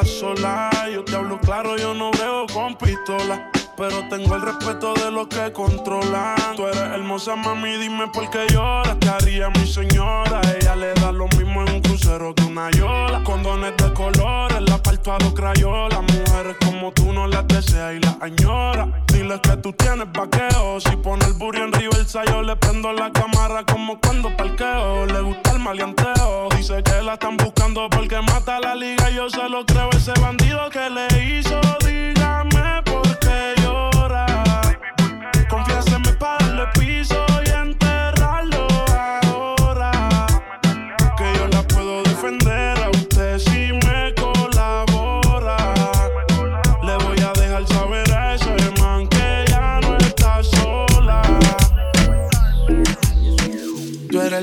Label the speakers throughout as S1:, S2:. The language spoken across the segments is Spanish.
S1: estás
S2: sola. Yo
S3: te hablo claro, yo no veo con pistola. Pero tengo el respeto de los que controlan. Tú eres hermosa, mami, dime por qué lloras. Te haría mi señora. Ella le da lo mismo en un crucero que una yola. Condones de colores, la parto a dos crayolas. Mujeres como tú no las desea y las añora. Dile que tú tienes vaqueo. Si pone el burro en reversa, yo le prendo la cámara como cuando parqueo. Le gusta el maleanteo. Dice que la están buscando porque mata la liga. Yo se lo creo, ese bandido que le hizo. Dígame por qué llora. Confiéseme para darle piso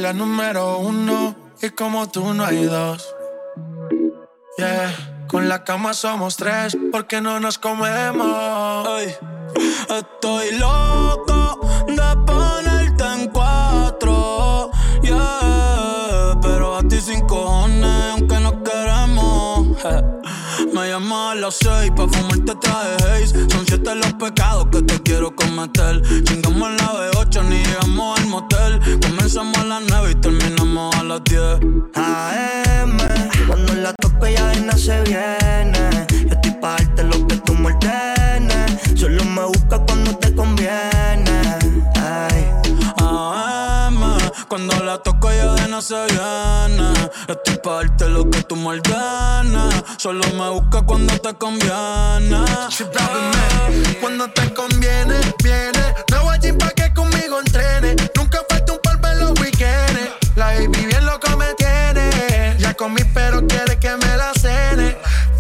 S3: la
S4: número uno y como tú no hay dos. Yeah, con la cama somos tres porque no nos comemos.
S1: Hey. estoy loco de ponerte en cuatro. Yeah, pero a ti sin cojones, aunque no queremos. Me llamas a las seis pa' fumarte traje haze. Son siete los pecados que te quiero cometer. Chingamos la veo llegamos al motel. Comenzamos a las nueve y terminamos a las 10.
S5: AM, cuando la toco ya no se viene. Yo estoy pa' darte lo que tú me Solo me busca cuando te conviene.
S1: Cuando la toco ya de no se viene. Estoy pa' darte lo que tú me Solo me busca cuando te conviene.
S4: Cuando te conviene, viene. No voy a pa' que conmigo entrene. Nunca falta un par de los weekends. La baby bien loco me tiene. Ya comí, pero quiere que me la cene.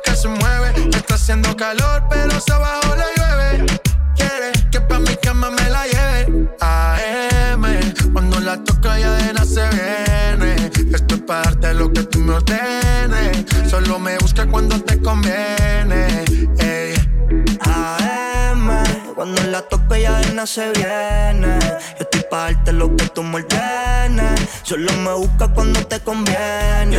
S4: Lo que se mueve. Está haciendo calor, pero se abajo le llueve. Quiere que pa' mi cama me la lleve. AM, cuando la toca ya de nada se viene. Esto es parte lo que tú me ordenes. Solo me busca cuando te conviene. Ey.
S5: AM, cuando la toco ya de nada se viene. Yo estoy pa' darte lo que tú me ordenes. Solo me busca cuando te conviene.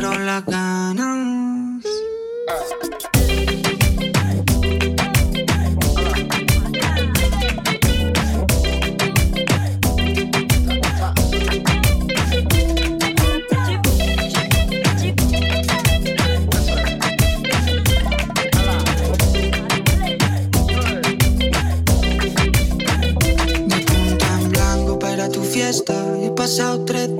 S6: fueron las ganas. Pasado tres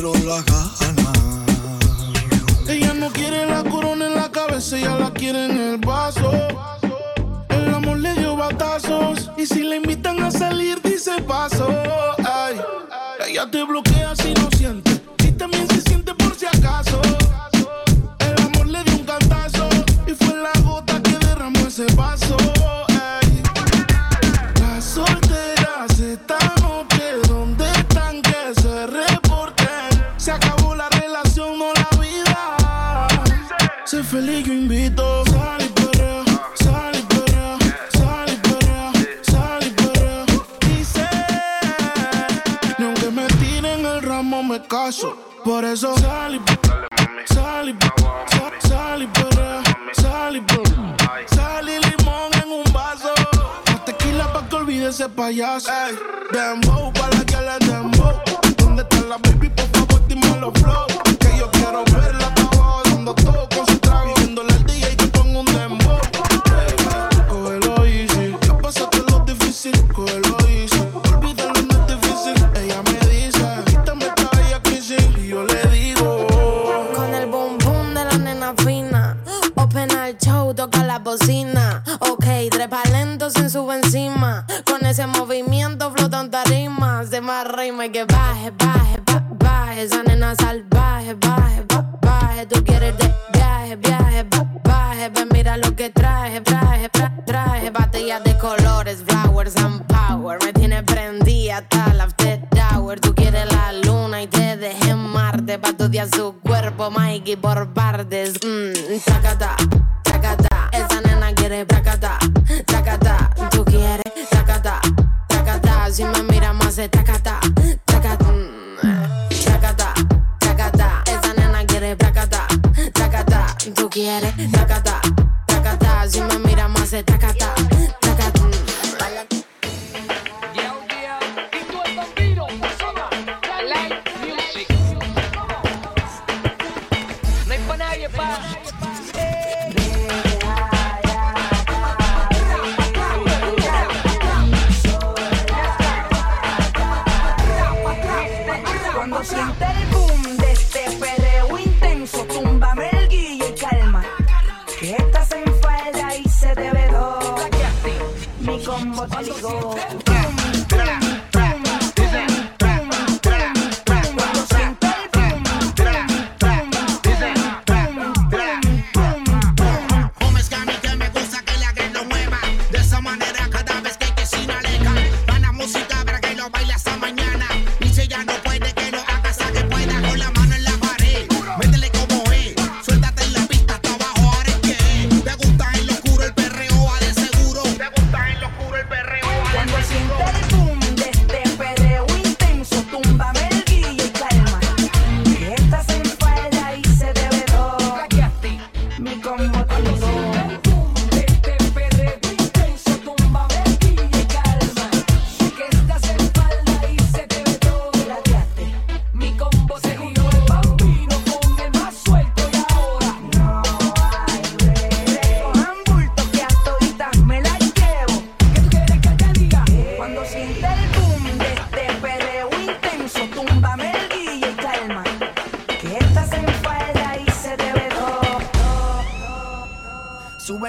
S4: Fueron las ganas.
S3: Ella no quiere la corona en la cabeza, ella la quiere en el vaso. El amor le dio batazos. Y si la invitan a salir, dice paso. Feliz, yo invito. Sal y perrea, sal y perrea, sal y perrea, sal y perrea. Dice, ni aunque me tiren el ramo me caso. Por eso sal y sal y sal, sal y perrea, sal y perrea. Sal y limón en un vaso. Más tequila pa' que olvide ese payaso. Ey, dembow pa' la que le dembow. ¿Dónde está la baby? Por favor, dime los flow. más y
S7: que baje, baje, baje. Esa nena salvaje, baje, ba, baje. Tú quieres de viaje, viaje, baje. Ven, mira lo que traje, traje, traje. traje. Batallas de colores, flowers and power. Me tiene prendida hasta la after hour. Tú quieres la luna y te dejé en Marte. Pa' tu día su cuerpo, Mikey, por partes. Mmm, tacata, tacata. Esa nena quiere tacata, tacata. Tú quieres tacata, tacata. Si me hace tacata, tacata, tacata, mm, tacata. Esa nena quiere placata, tacata. Tú quieres tacata, tacata. Si me mira, me hace tacata.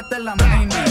S8: vete en
S9: la
S10: mini.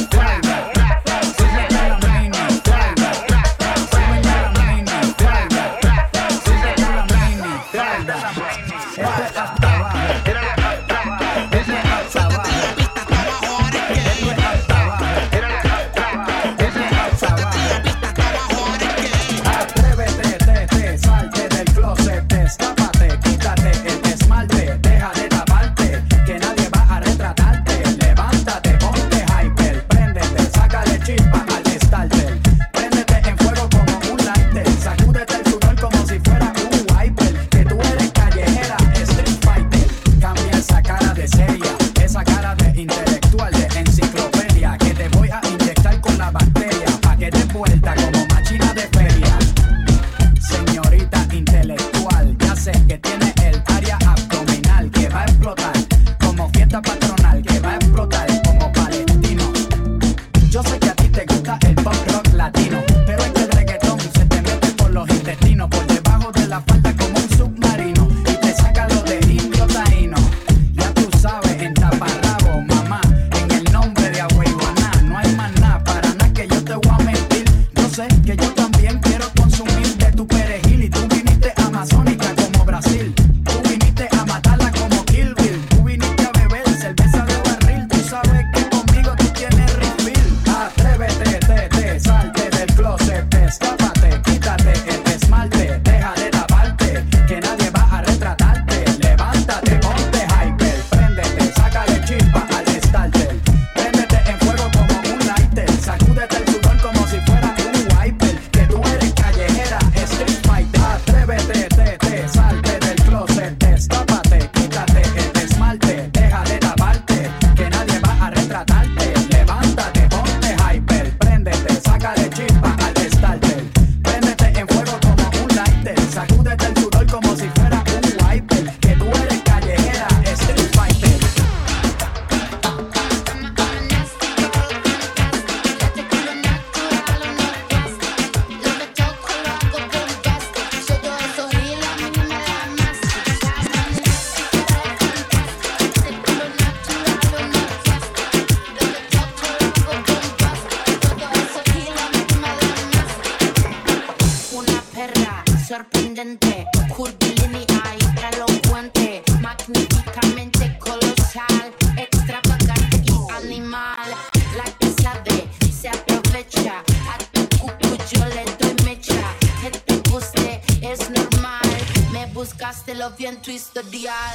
S7: love you and twist the DR.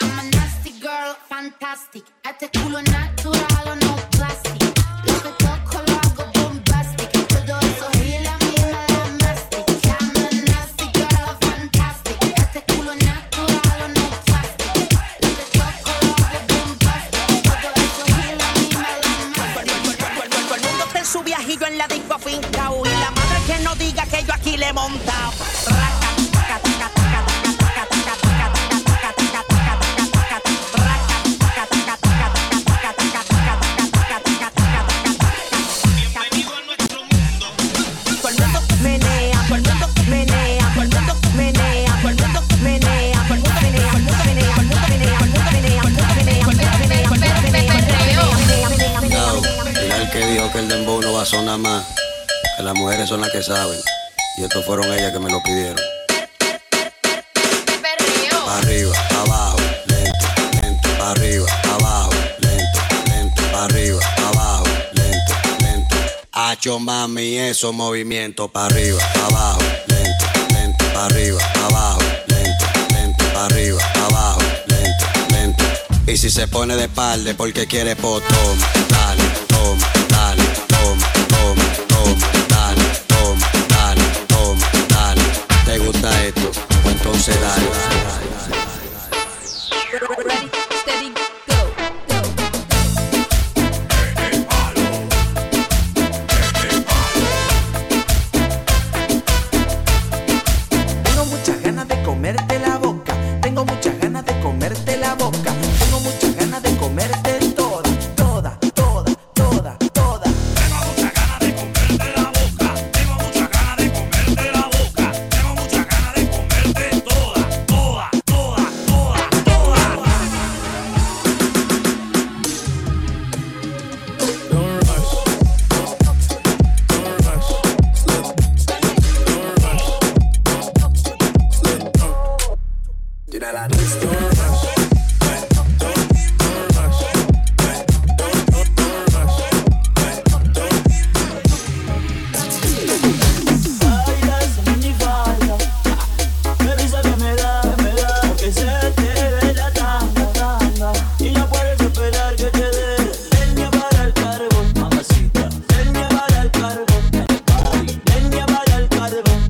S7: I'm a nasty girl, fantastic. At the culo,
S11: not saben. Y estos fueron ellas que me lo pidieron. Perreo. Arriba, abajo, lento, lento, arriba, abajo, lento, lento, arriba, abajo, lento, lento. Hacho mami, esos movimientos para arriba, abajo, lento, lento, para arriba, abajo, lento, lento, para arriba, abajo, lento, lento. Y si se pone de espalda porque quiere
S12: potón, dale.
S13: embargo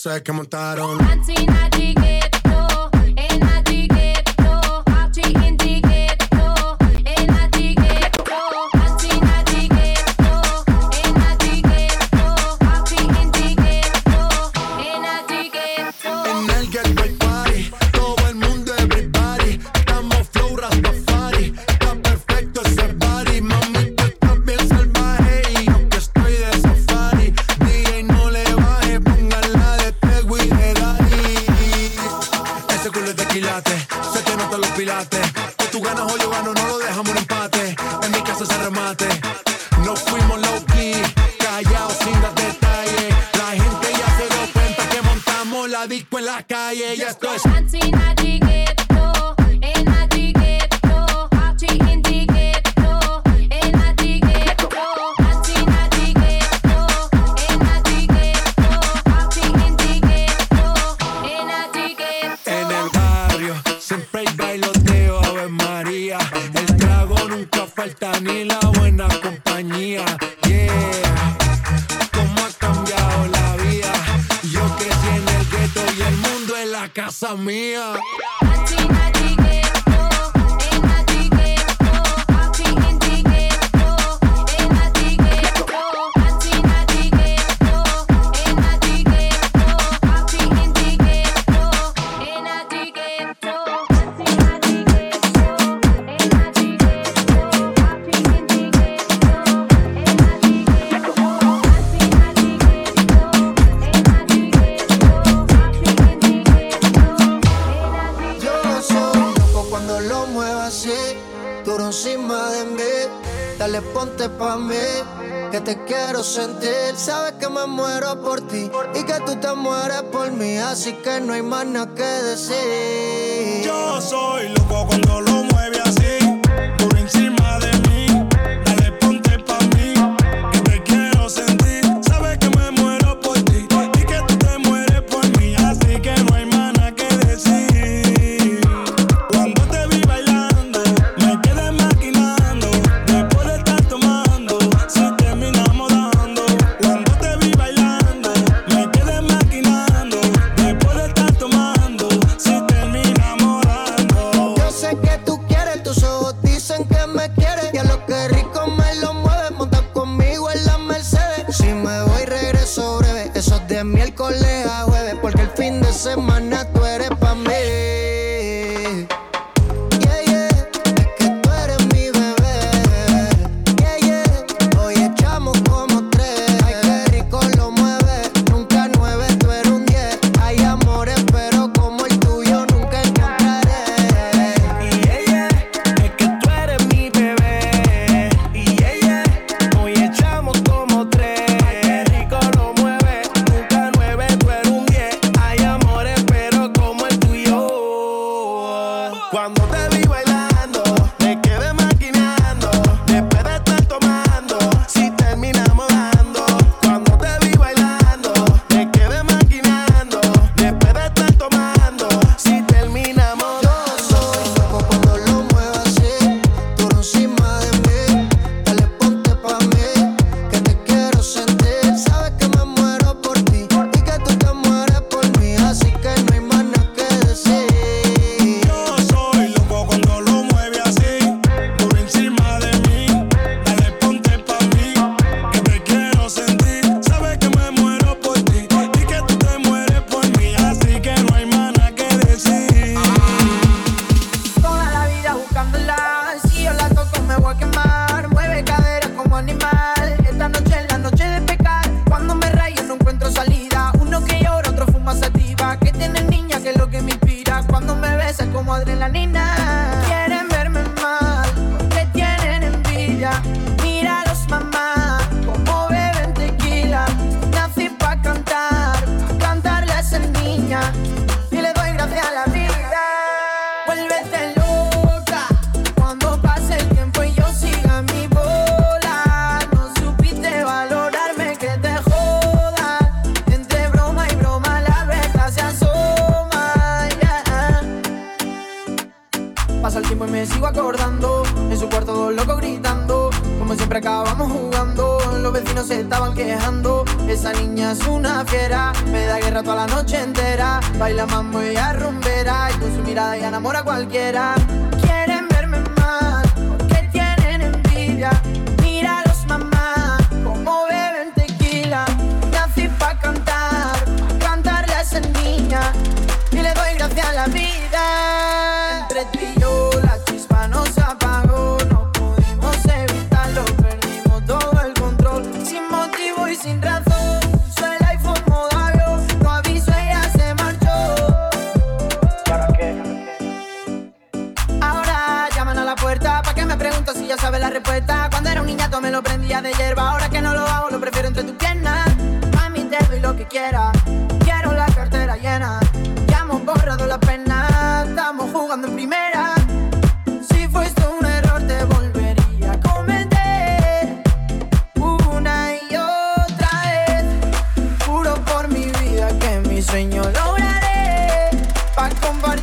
S13: second.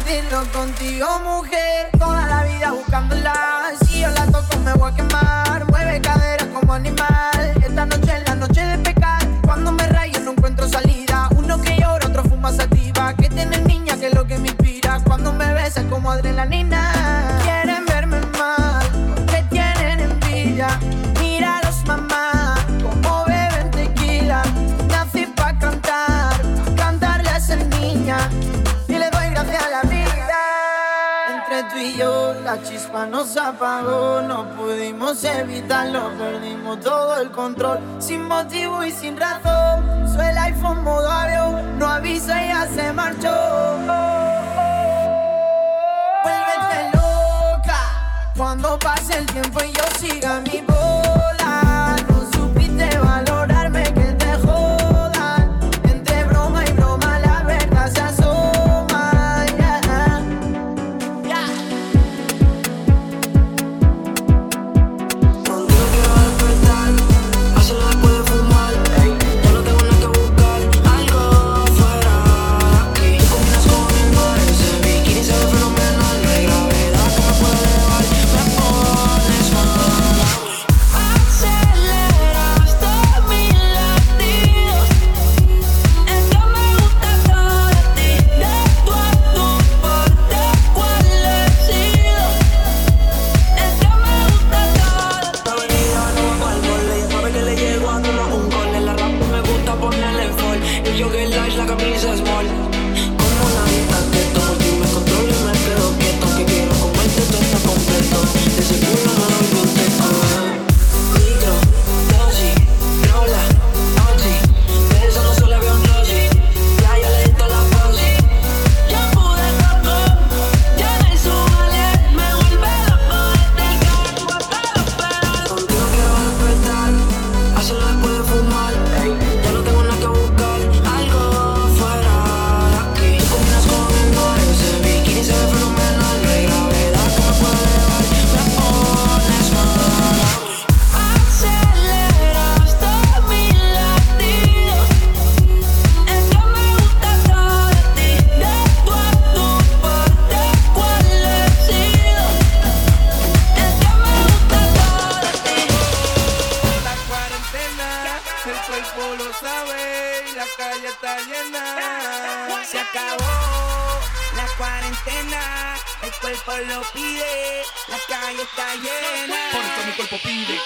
S13: vivirlo contigo, mujer. Toda la vida buscándola. Si yo la toco, me voy a quemar. Mueve cadera como animal. Esta noche es la noche de pecar. Cuando me rayo, no encuentro salida. Uno que llora, otro fuma sativa. Que tiene niña, que es lo que me inspira. Cuando me besa, como adrenalina. nos apagó, no pudimos evitarlo, perdimos todo el control, sin motivo y sin razón. Su el iPhone modo avión, no avisa y ya se marchó. Vuelvete loca, cuando pase el tiempo y yo siga mi
S14: voz. cuerpo
S8: pide, la calle está llena.
S14: Por eso mi cuerpo pide.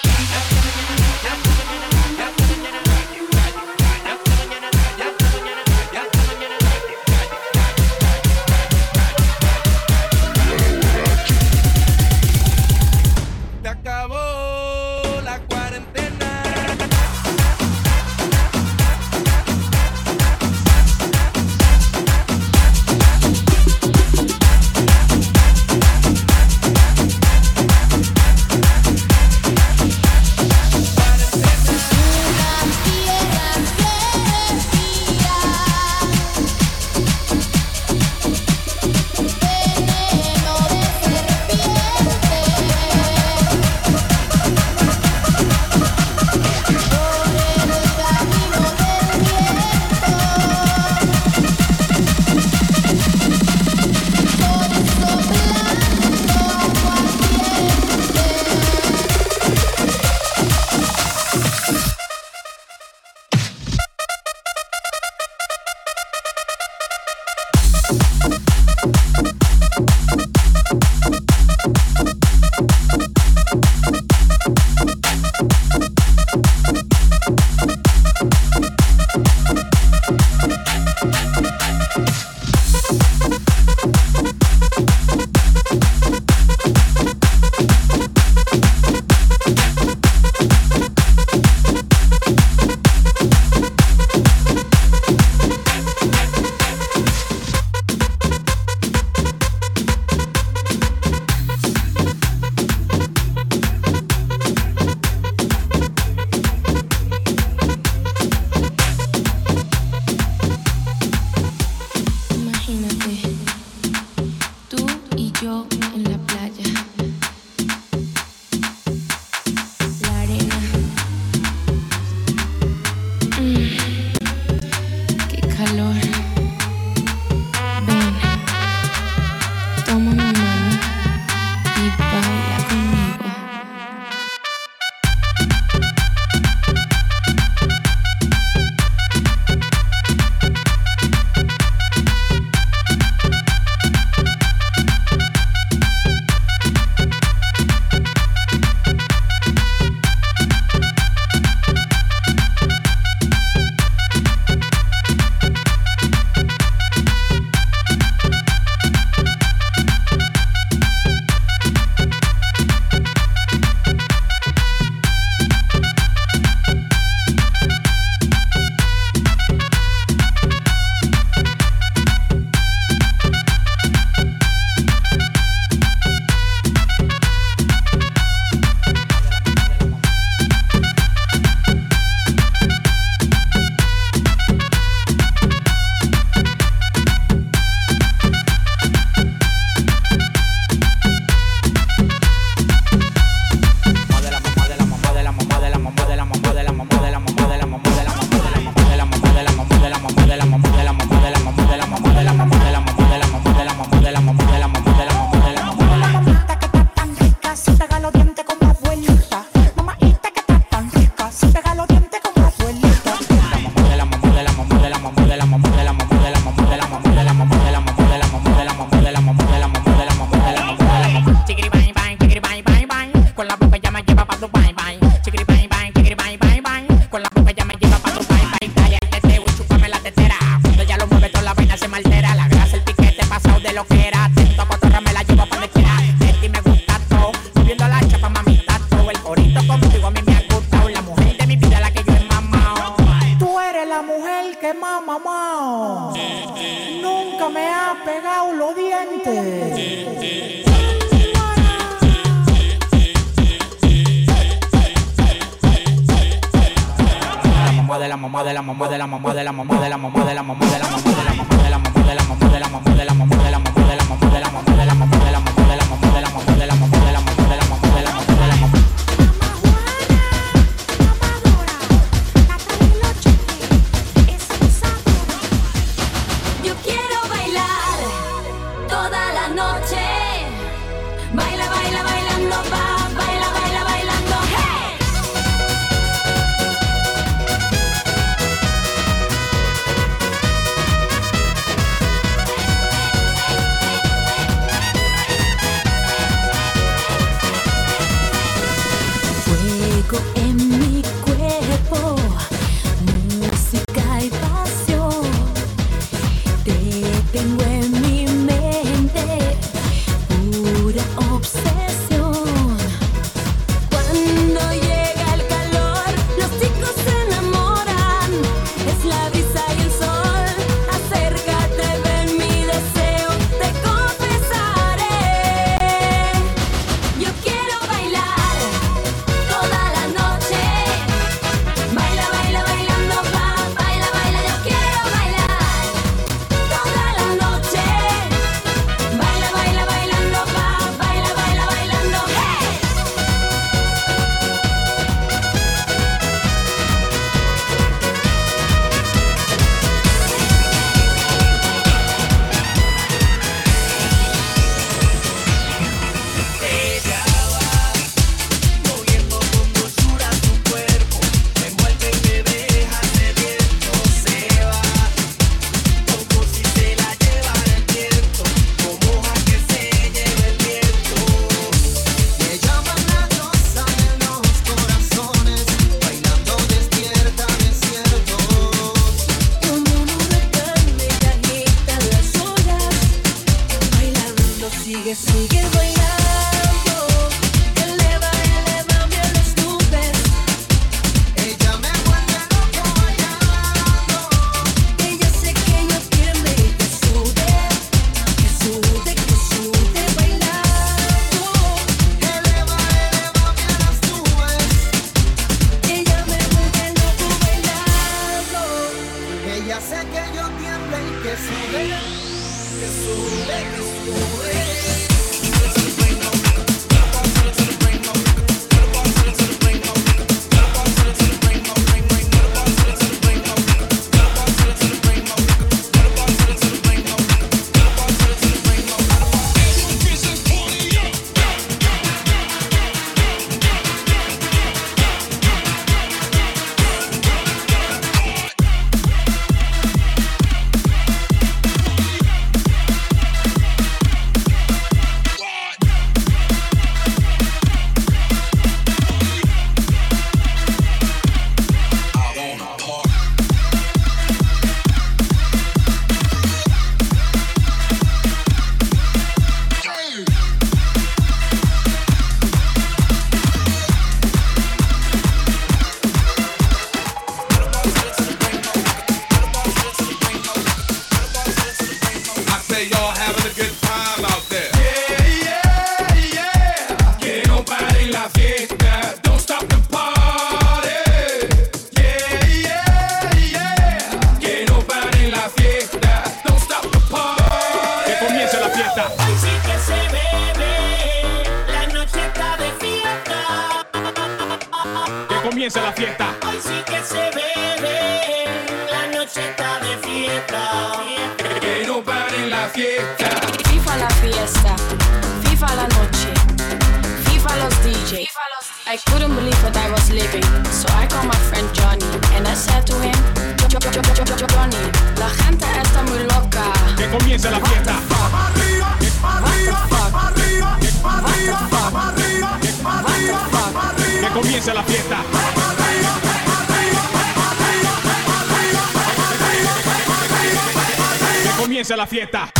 S15: comience la fiesta.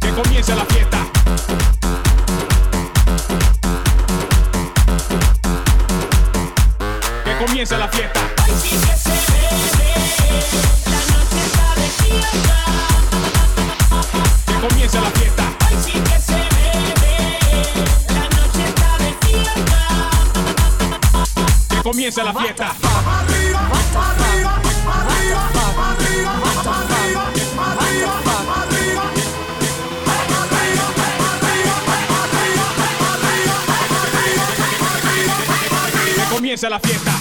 S16: Que
S15: comience la fiesta.
S16: Que
S15: comience la fiesta. Que la Que comience la fiesta. Que Que la fiesta.
S16: comienza la fiesta.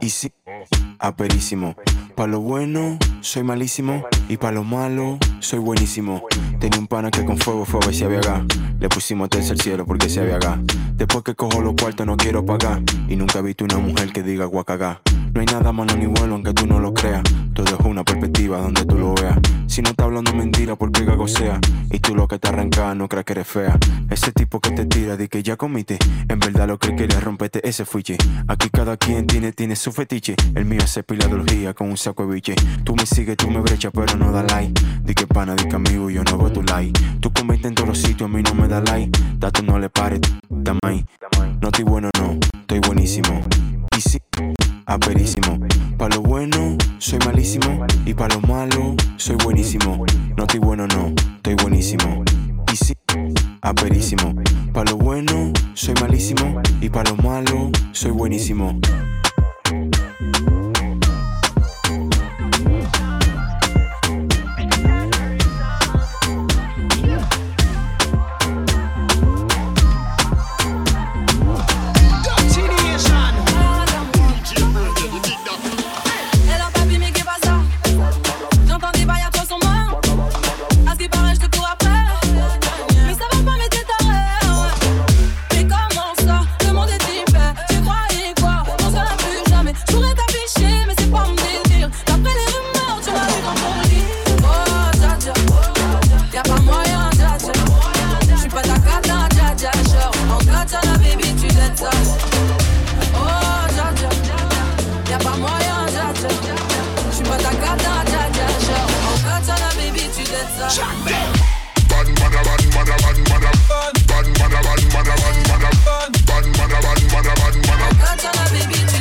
S17: Y
S18: sí, aperísimo. Pa' lo bueno, soy malísimo. Y pa' lo malo, soy buenísimo. Tenía un pana que con fuego fue a ver si había gas. Le pusimos tercer cielo porque se había gas. Después que cojo los cuartos no quiero pagar. Y nunca he visto una mujer que diga guacagá. No hay nada malo ni bueno aunque tú no lo creas. Todo es una perspectiva donde tú lo veas. Si no está hablando mentira, porque gago sea. Y tú lo que te arranca, no creas que eres fea. Ese tipo que te tira, di que ya comiste. En verdad lo que quiere es romperte ese fuiche. Aquí cada quien tiene, tiene su fetiche. El mío es piladología con un saco de biche. Tú me sigues, tú me brechas, pero no da like. Di que pana, di que amigo, yo no veo tu like. Tú comentes en todos los sitios, a mí no me da like. Dato no le pares, damay. No estoy bueno, no, estoy buenísimo. Y sí, aperísimo. Pa' lo bueno, soy malísimo. Y pa' lo malo, soy buenísimo. No estoy bueno, no, estoy buenísimo. Y sí, aperísimo. Pa' lo bueno, soy malísimo. Y pa' lo malo, soy buenísimo.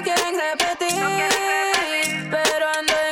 S19: quieren repetir Pero ando en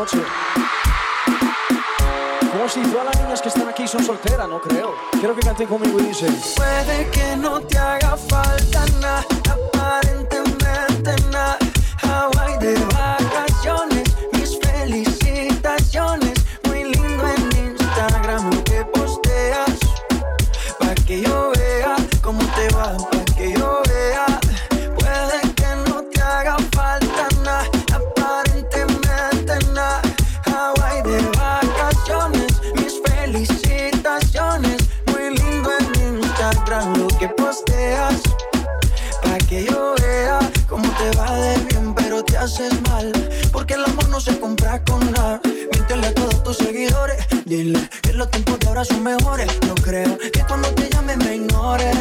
S20: noche? Como si
S21: todas las niñas que están aquí son solteras, no creo. Quiero que canten conmigo y dicen.
S5: Puede que no te haga falta nada, aparentemente nada. Hawaii de ahora son mejores. No creo que cuando te llame me ignores.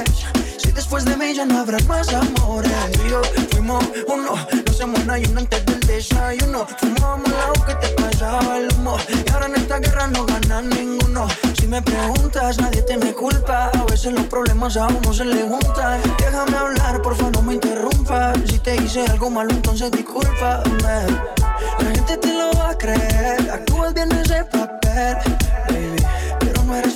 S5: Si después de mí ya no habrá más amores. Tú y yo fuimos uno, no hacemos nada y uno antes del desayuno. Fumábamos la que te pasaba el humo. Y ahora en esta guerra no gana ninguno. Si me preguntas, nadie te me culpa. A veces los problemas a uno se le juntan. Déjame hablar, por favor, no me interrumpas. Si te hice algo malo, entonces discúlpame. La gente te lo va a creer. Actúas bien ese papel,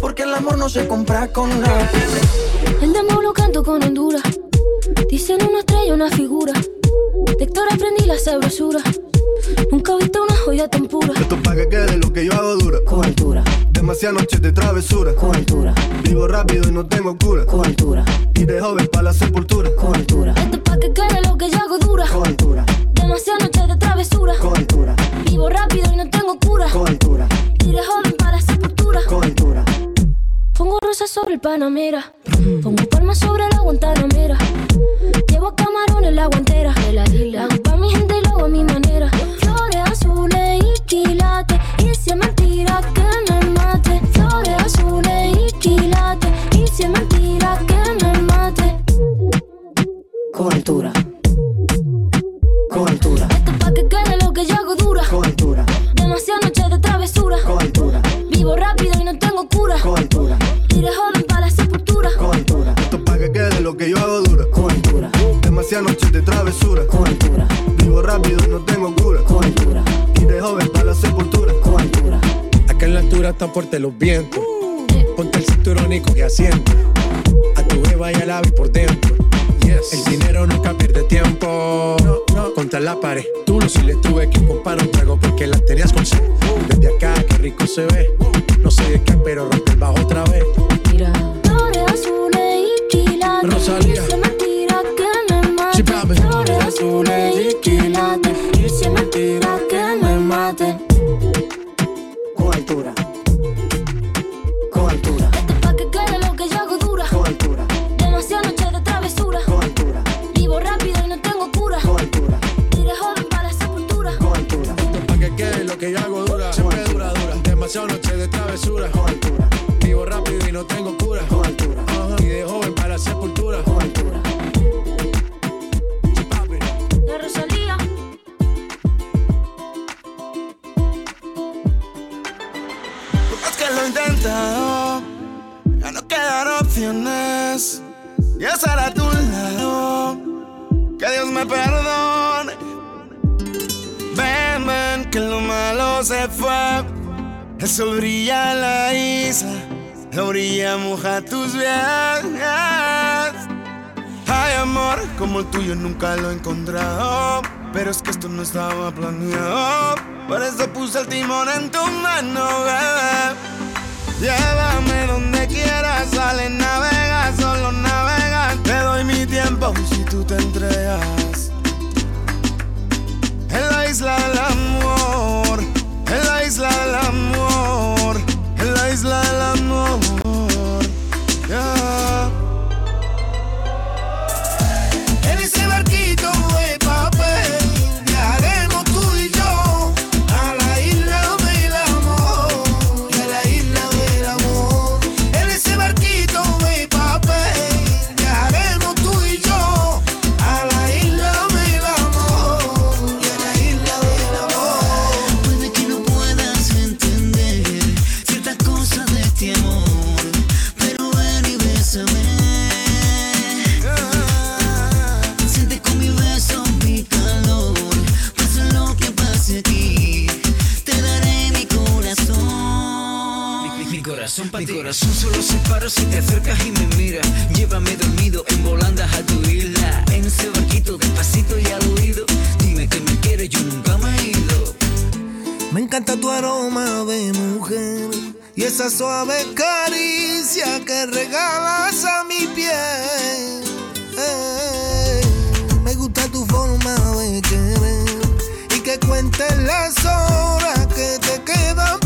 S5: Porque el amor no se compra con nada.
S19: El demo lo canto con Honduras. Dicen una estrella, una figura. De Héctor aprendí la sabrosura. Nunca he visto una joya tan pura.
S22: Esto pa' que quede lo que yo hago dura.
S19: Con altura.
S22: Demasiadas noches de travesura.
S19: Con altura.
S22: Vivo rápido y no tengo cura.
S19: Con altura.
S22: Y de joven pa' la sepultura.
S19: Con altura. Esto pa' que quede lo que yo hago dura.
S22: Con altura.
S19: Demasiadas noches de travesura.
S22: Con altura.
S19: Vivo rápido y no tengo cura.
S22: Con altura.
S19: Y de joven para la sepultura.
S22: Con altura.
S19: Pongo rosas sobre el Panamera. Pongo palmas sobre la Guantanamera. Llevo camarones la guantera. La hago pa' mi gente y lo hago a mi manera. Flores azules y quilates. Y si es mentira que me mate. Flores azules y quilates. Y si es mentira que me mate.
S22: Con altura. Con altura.
S19: Esto pa' que quede lo que yo hago dura.
S22: Con altura.
S19: Demasiadas noches de travesura.
S22: Con altura.
S19: Vivo rápido y no tengo cura.
S22: Con altura
S12: tires joven para la
S23: sepultura. Coventura.
S19: Esto pa' que quede lo que yo hago dura.
S23: Coventura.
S19: Demasiadas noches de travesura.
S23: Coventura.
S19: Vivo rápido y no tengo cura.
S23: Coventura.
S19: Tires joven para la sepultura.
S23: Coventura. Acá
S12: en la altura están fuertes los vientos. Uh. Ponte el cinturón y coge asiento. A
S23: tu beba
S12: y al ave por dentro. Yes.
S23: El dinero
S12: nunca pierde tiempo. No, no. Contra la pared.
S23: Tú no
S12: si le
S19: tuve que
S4: comprar un trago porque la tenías con sed. Uh. Desde acá, qué rico se ve. Uh. No sé de qué, pero rompe bajo otra vez. Rosalía. Dice mentira que me mate. Sí, orilla moja tus pies. Hay amor como el tuyo nunca lo he encontrado. Pero es que esto no estaba planeado. Por eso puse el timón en tu mano, bebé. Llévame donde quieras, sale, navega, solo navega. Te doy mi tiempo si tú te entregas. En la isla del amor, en la isla del amor, la isla
S24: corazón.
S25: Para Mi corazón solo se para si te acercas y me miras. Llévame dormido en volandas a tu isla. En ese barquito despacito y al. Dime que me quieres, yo nunca me he ido.
S4: Me encanta tu aroma de mujer y esa suave caricia que regalas a mi piel. Eh, me gusta tu forma de querer y que cuentes las horas que te quedan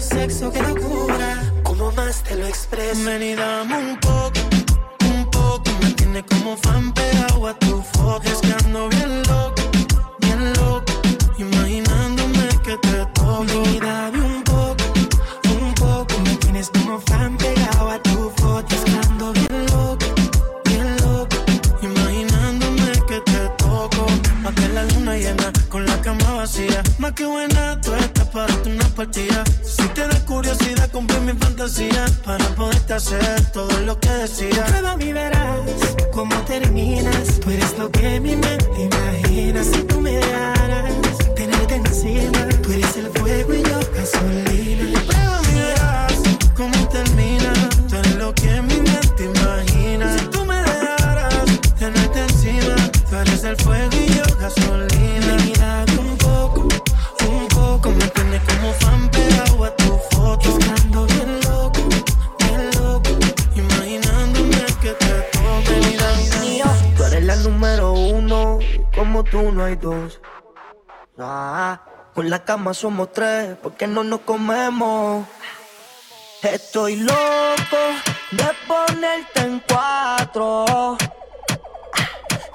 S4: tu sexo, qué locura. Como más te lo expreso.
S26: Ven y dame un poco, un poco. Me tiene como fan pegado a tu foto. Es que ando bien loco todo lo que decía.
S27: Prueba mi verás cómo terminas. Tú eres lo que mi mente imagina. Si tú me dejaras
S5: la cama somos tres, porque no nos comemos. Estoy loco de ponerte en cuatro.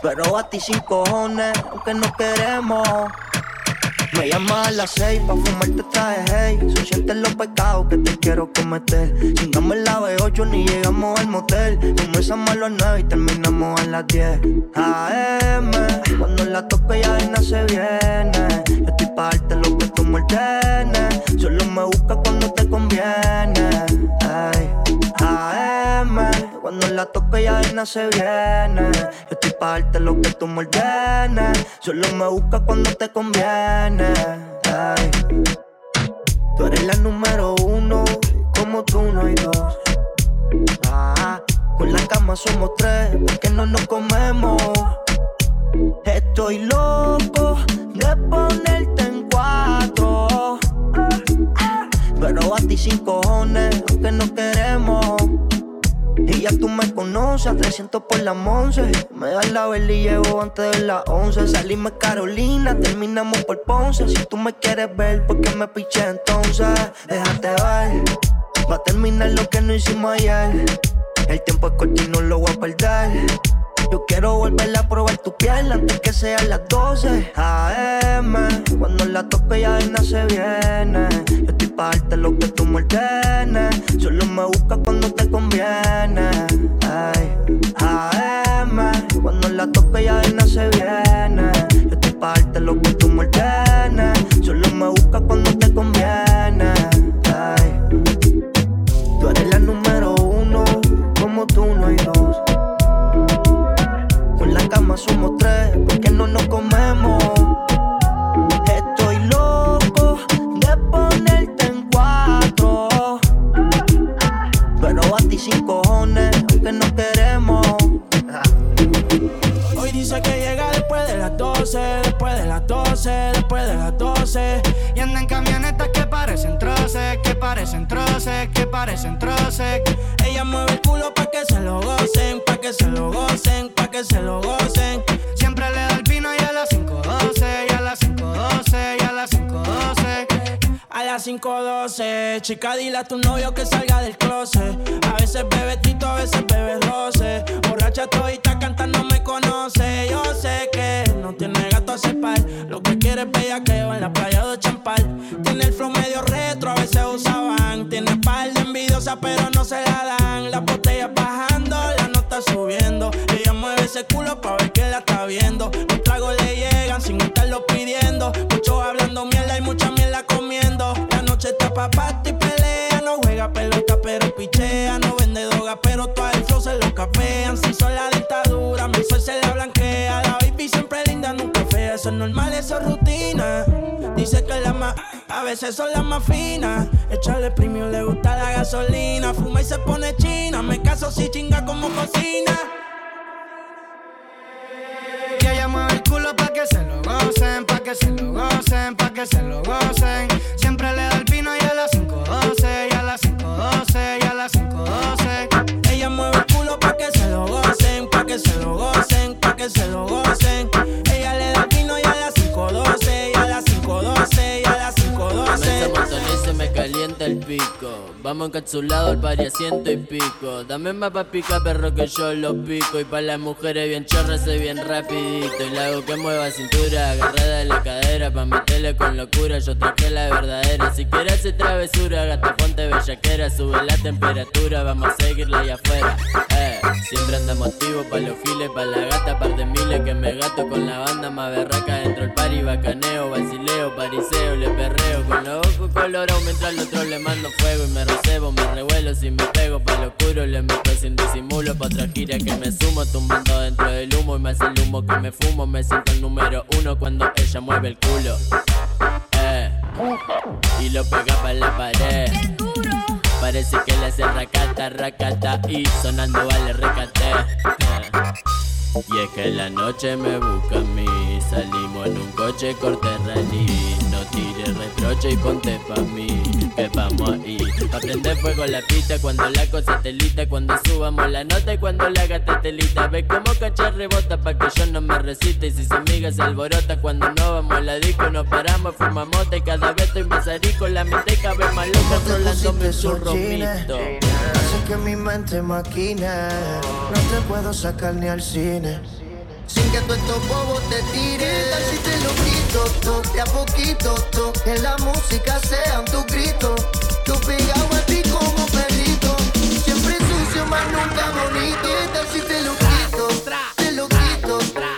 S5: Pero a ti sin cojones, aunque no queremos. Me llamas a las seis pa' fumarte traje hey. Son siete los pecados que te quiero cometer. Chingamos la B8 ni llegamos al motel. Comenzamos a las nueve y terminamos a las 10 AM Cuando la toque ya de se viene. Yo estoy pa' darte lo que tú me ordenes. Solo me buscas cuando conviene Cuando la toque ya de se viene. Yo estoy pa' darte lo que tú me ordenes Solo me buscas cuando te conviene. Tú eres la número uno Como tú no hay dos. Ah, con la cama somos tres Porque no nos comemos. Estoy loco de ponerte en cuatro Pero a ti sin cojones Aunque no queremos y ya tú me conoces, a 300 por la once. Me das la vela y llevo antes de las 11. Salimos Carolina, terminamos por Ponce. Si tú me quieres ver, ¿por qué me piché entonces? Déjate ver, va a terminar lo que no hicimos ayer. El tiempo es corto y no lo voy a perder. Yo quiero volver a probar tu piel antes que sean las 12 AM. Cuando la toque ya de se viene. Estoy pa' darte lo que tú me ordenes. Solo me buscas cuando te conviene. Ay. AM. Cuando la toque ya de se viene. Yo estoy pa' darte lo que
S27: chica, dile a tu novio que salga del closet. A veces bebe Dame más pa' pica, perro, que yo lo pico. Y pa' las mujeres bien chorras, soy bien rapidito. Y la hago que mueva cintura, agarrada de la cadera. Pa' meterle con locura, yo traje la verdadera. Si quieres hacer travesura, gata ponte bellaquera. Sube la temperatura, vamos a seguirla allá afuera. Eh, siempre andamos activos pa' los giles, pa' la gata, par de miles. Que me gato con la banda más berraca. Dentro el pari, bacaneo, vacileo, pariseo, le perreo. Con los ojos colorados mientras al otro le mando fuego. Y me recebo, me revuelo, si me pego pa' lo oscuro. Le meto sin disimulo pa' otra gira que me sumo. Tumbando dentro del humo y me hace el humo que me fumo. Me siento el número uno cuando ella mueve el culo. Eh, y lo pega pa' la pared. Parece que le hace racata, racata y sonando vale recate. Eh. Y es que la noche me busca a mí Salimos en un coche corte rally tires reproche y ponte pa' mí Que vamos ahí A prender fuego la pista cuando la cosa telita Cuando subamos la nota y cuando la gata telita Ve como cacha rebota pa' que yo no me resista Y si su amiga se alborota. Cuando no vamos a la disco Nos paramos, fumamos mota y cada vez estoy más arico. La mente cabe más loca rolándome un churro mixto
S28: Hace que mi mente maquine. No te puedo sacar ni al cine. Sin que tú estos bobos te tires. ¿Qué tal si te lo quito todo? De a poquito todo. Que la música sean tus gritos. Tú pegado a ti como perrito. Siempre sucio, más nunca bonito. ¿Qué tal si te lo quito? Te lo quito.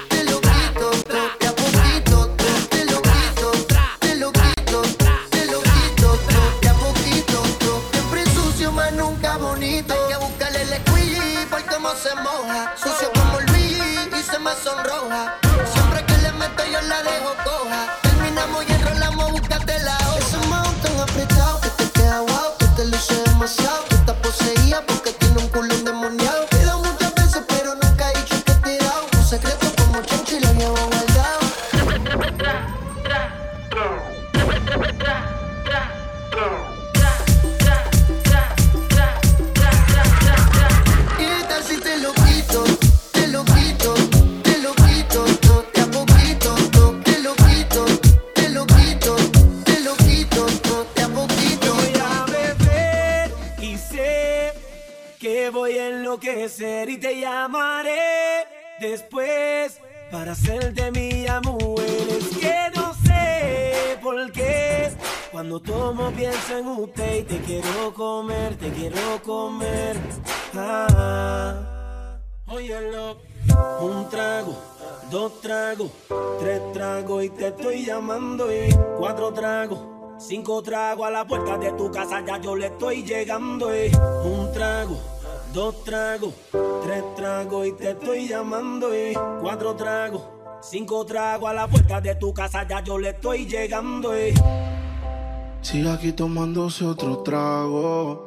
S28: Te lo quito todo. De a poquito todo. Te lo quito. Te lo quito. Te lo quito todo. De a poquito todo. Siempre sucio, más nunca bonito. Hay que buscarle el squeeze por cómo se moja. Sucio sonroja. Siempre que le meto yo la dejo coja. Terminamos y enrolamos, búscate la hoja. Ese mouth tan apretado que te queda guau, que te luce demasiado. Un
S29: trago, dos tragos, tres tragos y te estoy llamando y cuatro tragos. Cinco tragos a la puerta de tu casa, ya yo le estoy llegando. Y un trago, dos tragos, tres tragos y te estoy llamando. Y cuatro tragos, cinco tragos a la puerta de tu casa, ya yo le estoy llegando. Y
S3: Sigue aquí tomándose otro trago.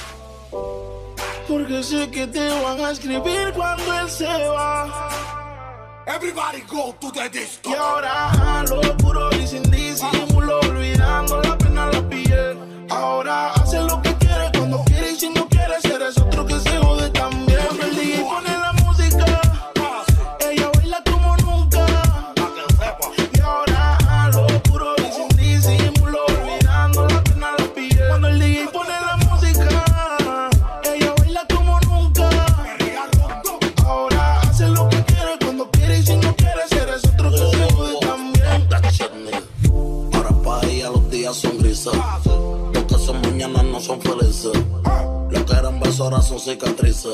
S3: Porque sé que te van a escribir cuando él se va.
S30: Everybody go to the disco.
S3: Y ahora lo puro y sin disimulo, olvidando la
S31: cicatrices.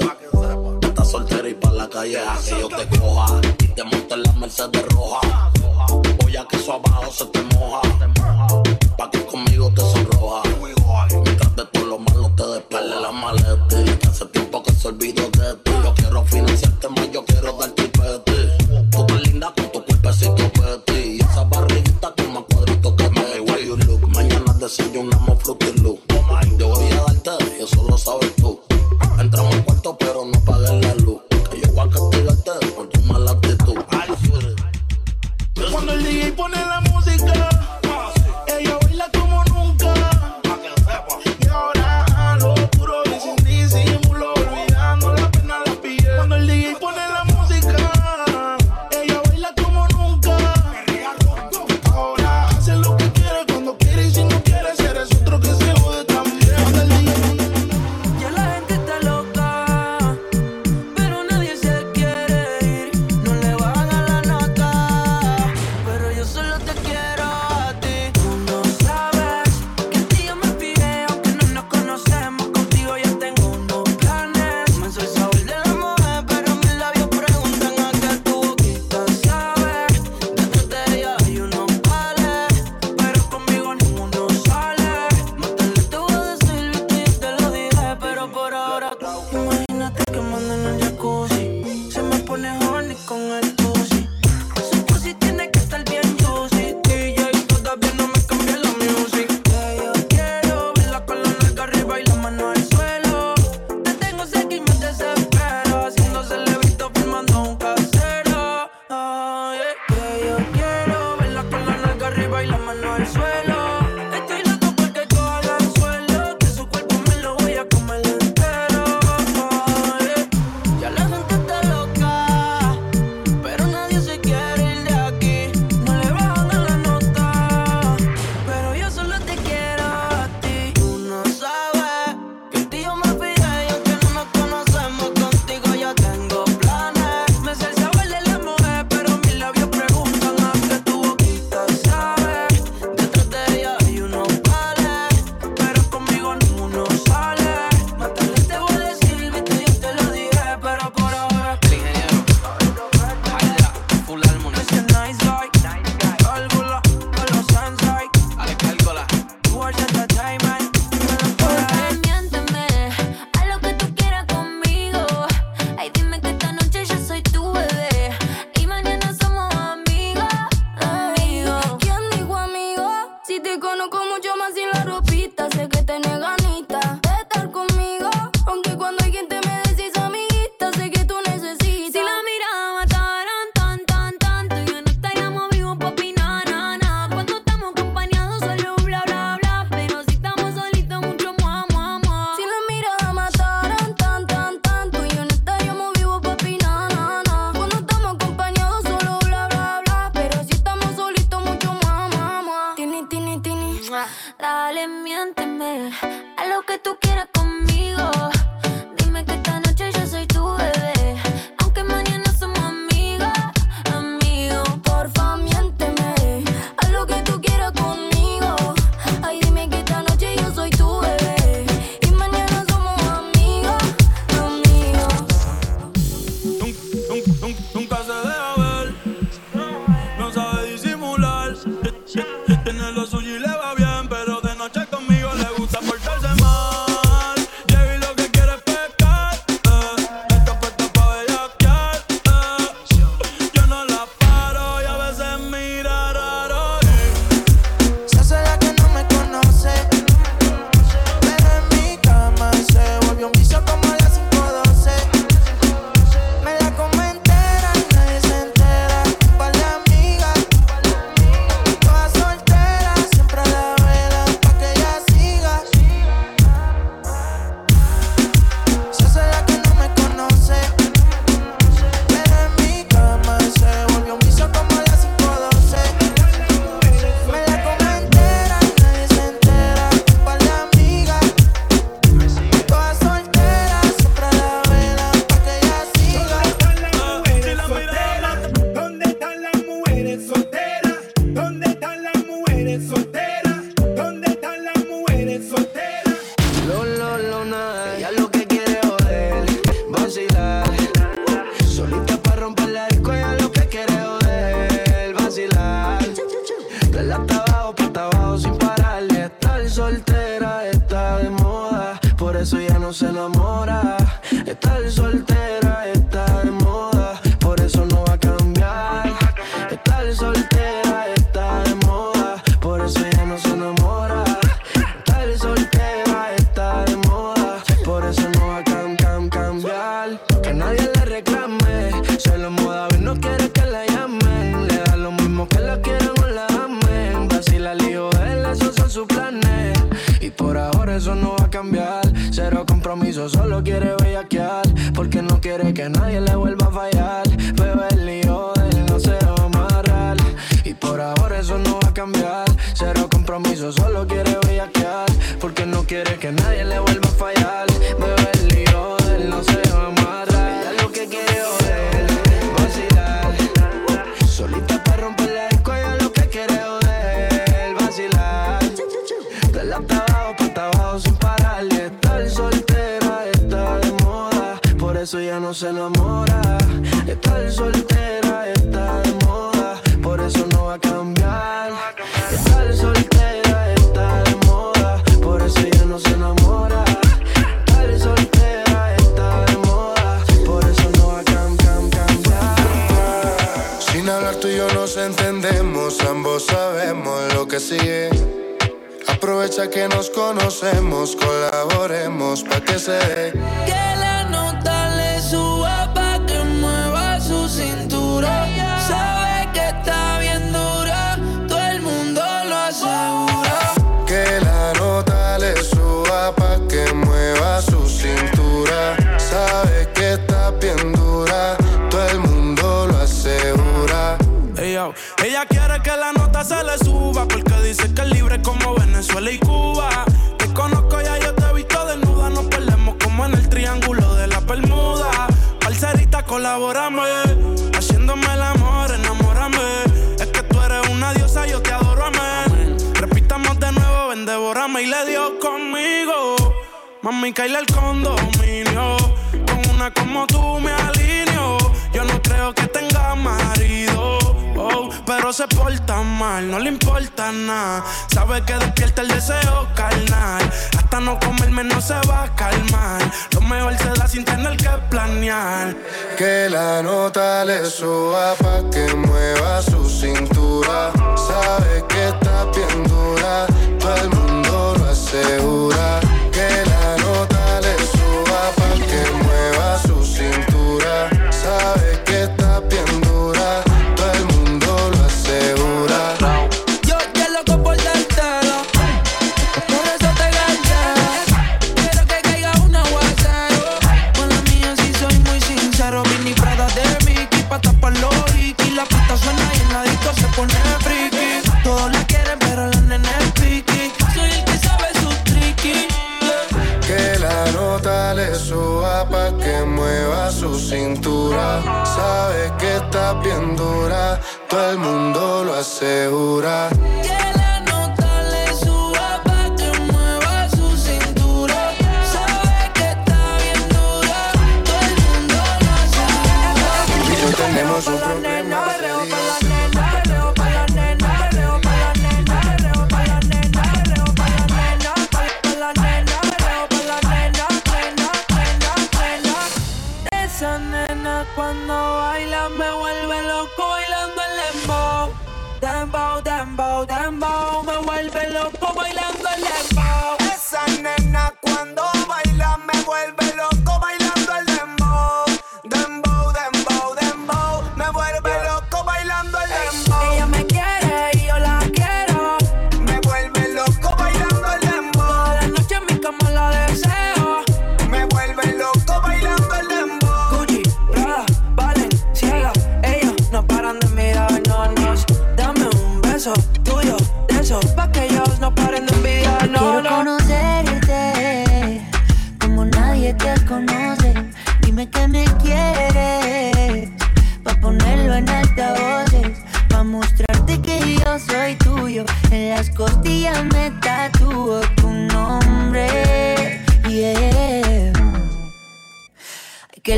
S31: Estás soltera y pa' la calle así yo te coja. Y te monte en la Mercedes roja. Voy a que eso abajo se te moja. Pa' que conmigo te sonroja.
S32: soltera está de moda, por eso ya no se enamora. Estar soltera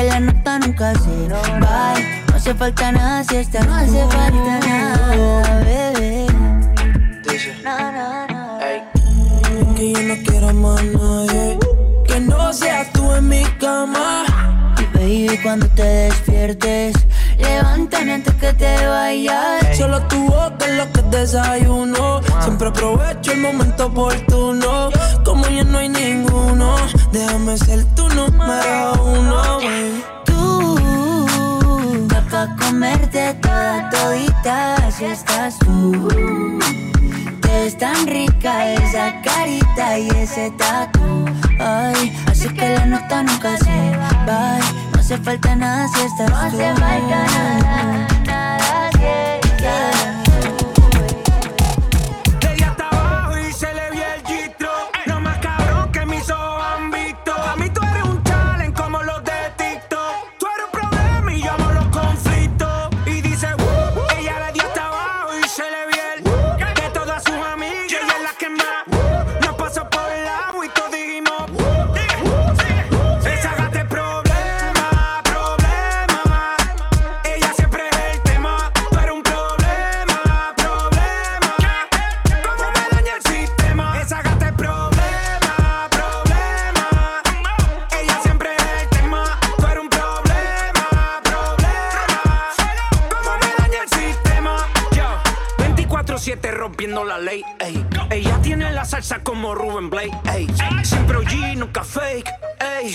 S32: que la
S33: nota nunca se
S34: va. No hace falta nada si esta no hace falta nada, bebé. No, no, no.
S33: Que yo no quiero más nadie. Que no seas tú en mi cama.
S34: Y baby, cuando te despiertes Levántame antes que te vayas.
S33: Solo tu boca es lo que desayuno. Siempre aprovecho el momento oportuno. Como ya no hay ninguno, déjame ser tu número uno. Baby.
S34: Tú, pa' comerte toda todita, si estás tú. Te ves tan rica esa carita y ese tatu. Ay, así que la nota nunca se va hace falta nada si estás No hace
S33: tú. nada, Piensa como Ruben Blake, ey. Siempre OG, nunca fake, ey.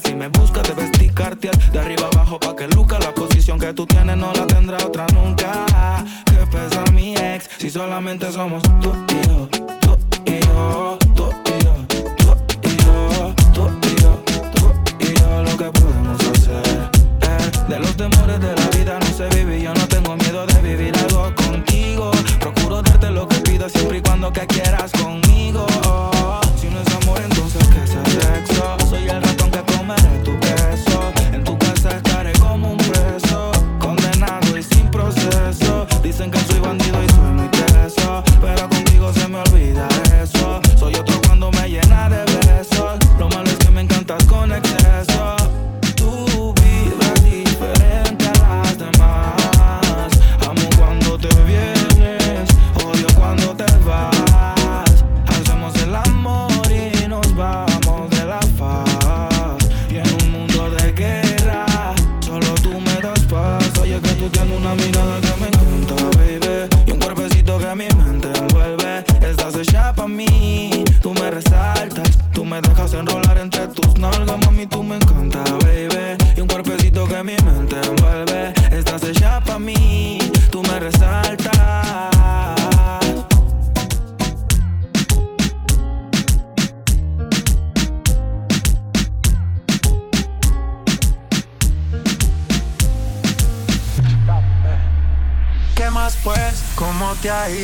S35: si me buscas, debes esticarte de arriba abajo pa' que luca. La posición que tú tienes no la tendrá otra nunca. Que pesa mi ex, si solamente somos tú y yo, tú y yo, tú y yo, tú y yo, tú y yo, tú yo, lo que podemos hacer. De los temores de la vida no se vive, yo no tengo miedo de vivir algo contigo. Procuro darte lo que pido siempre y cuando que quieras conmigo.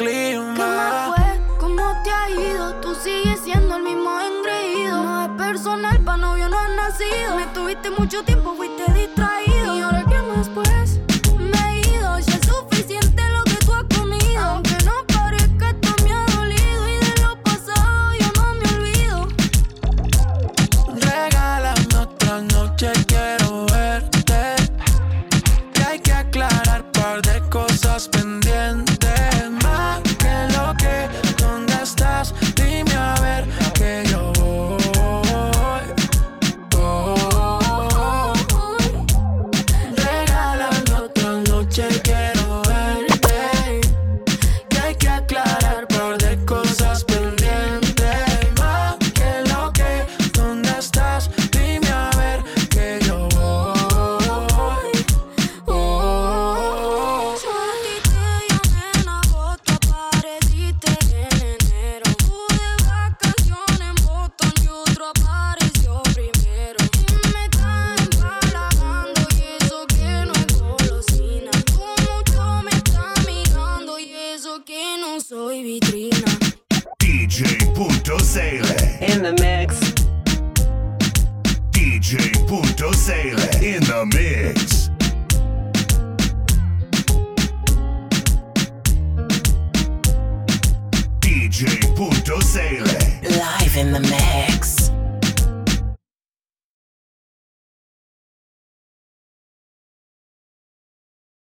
S19: clic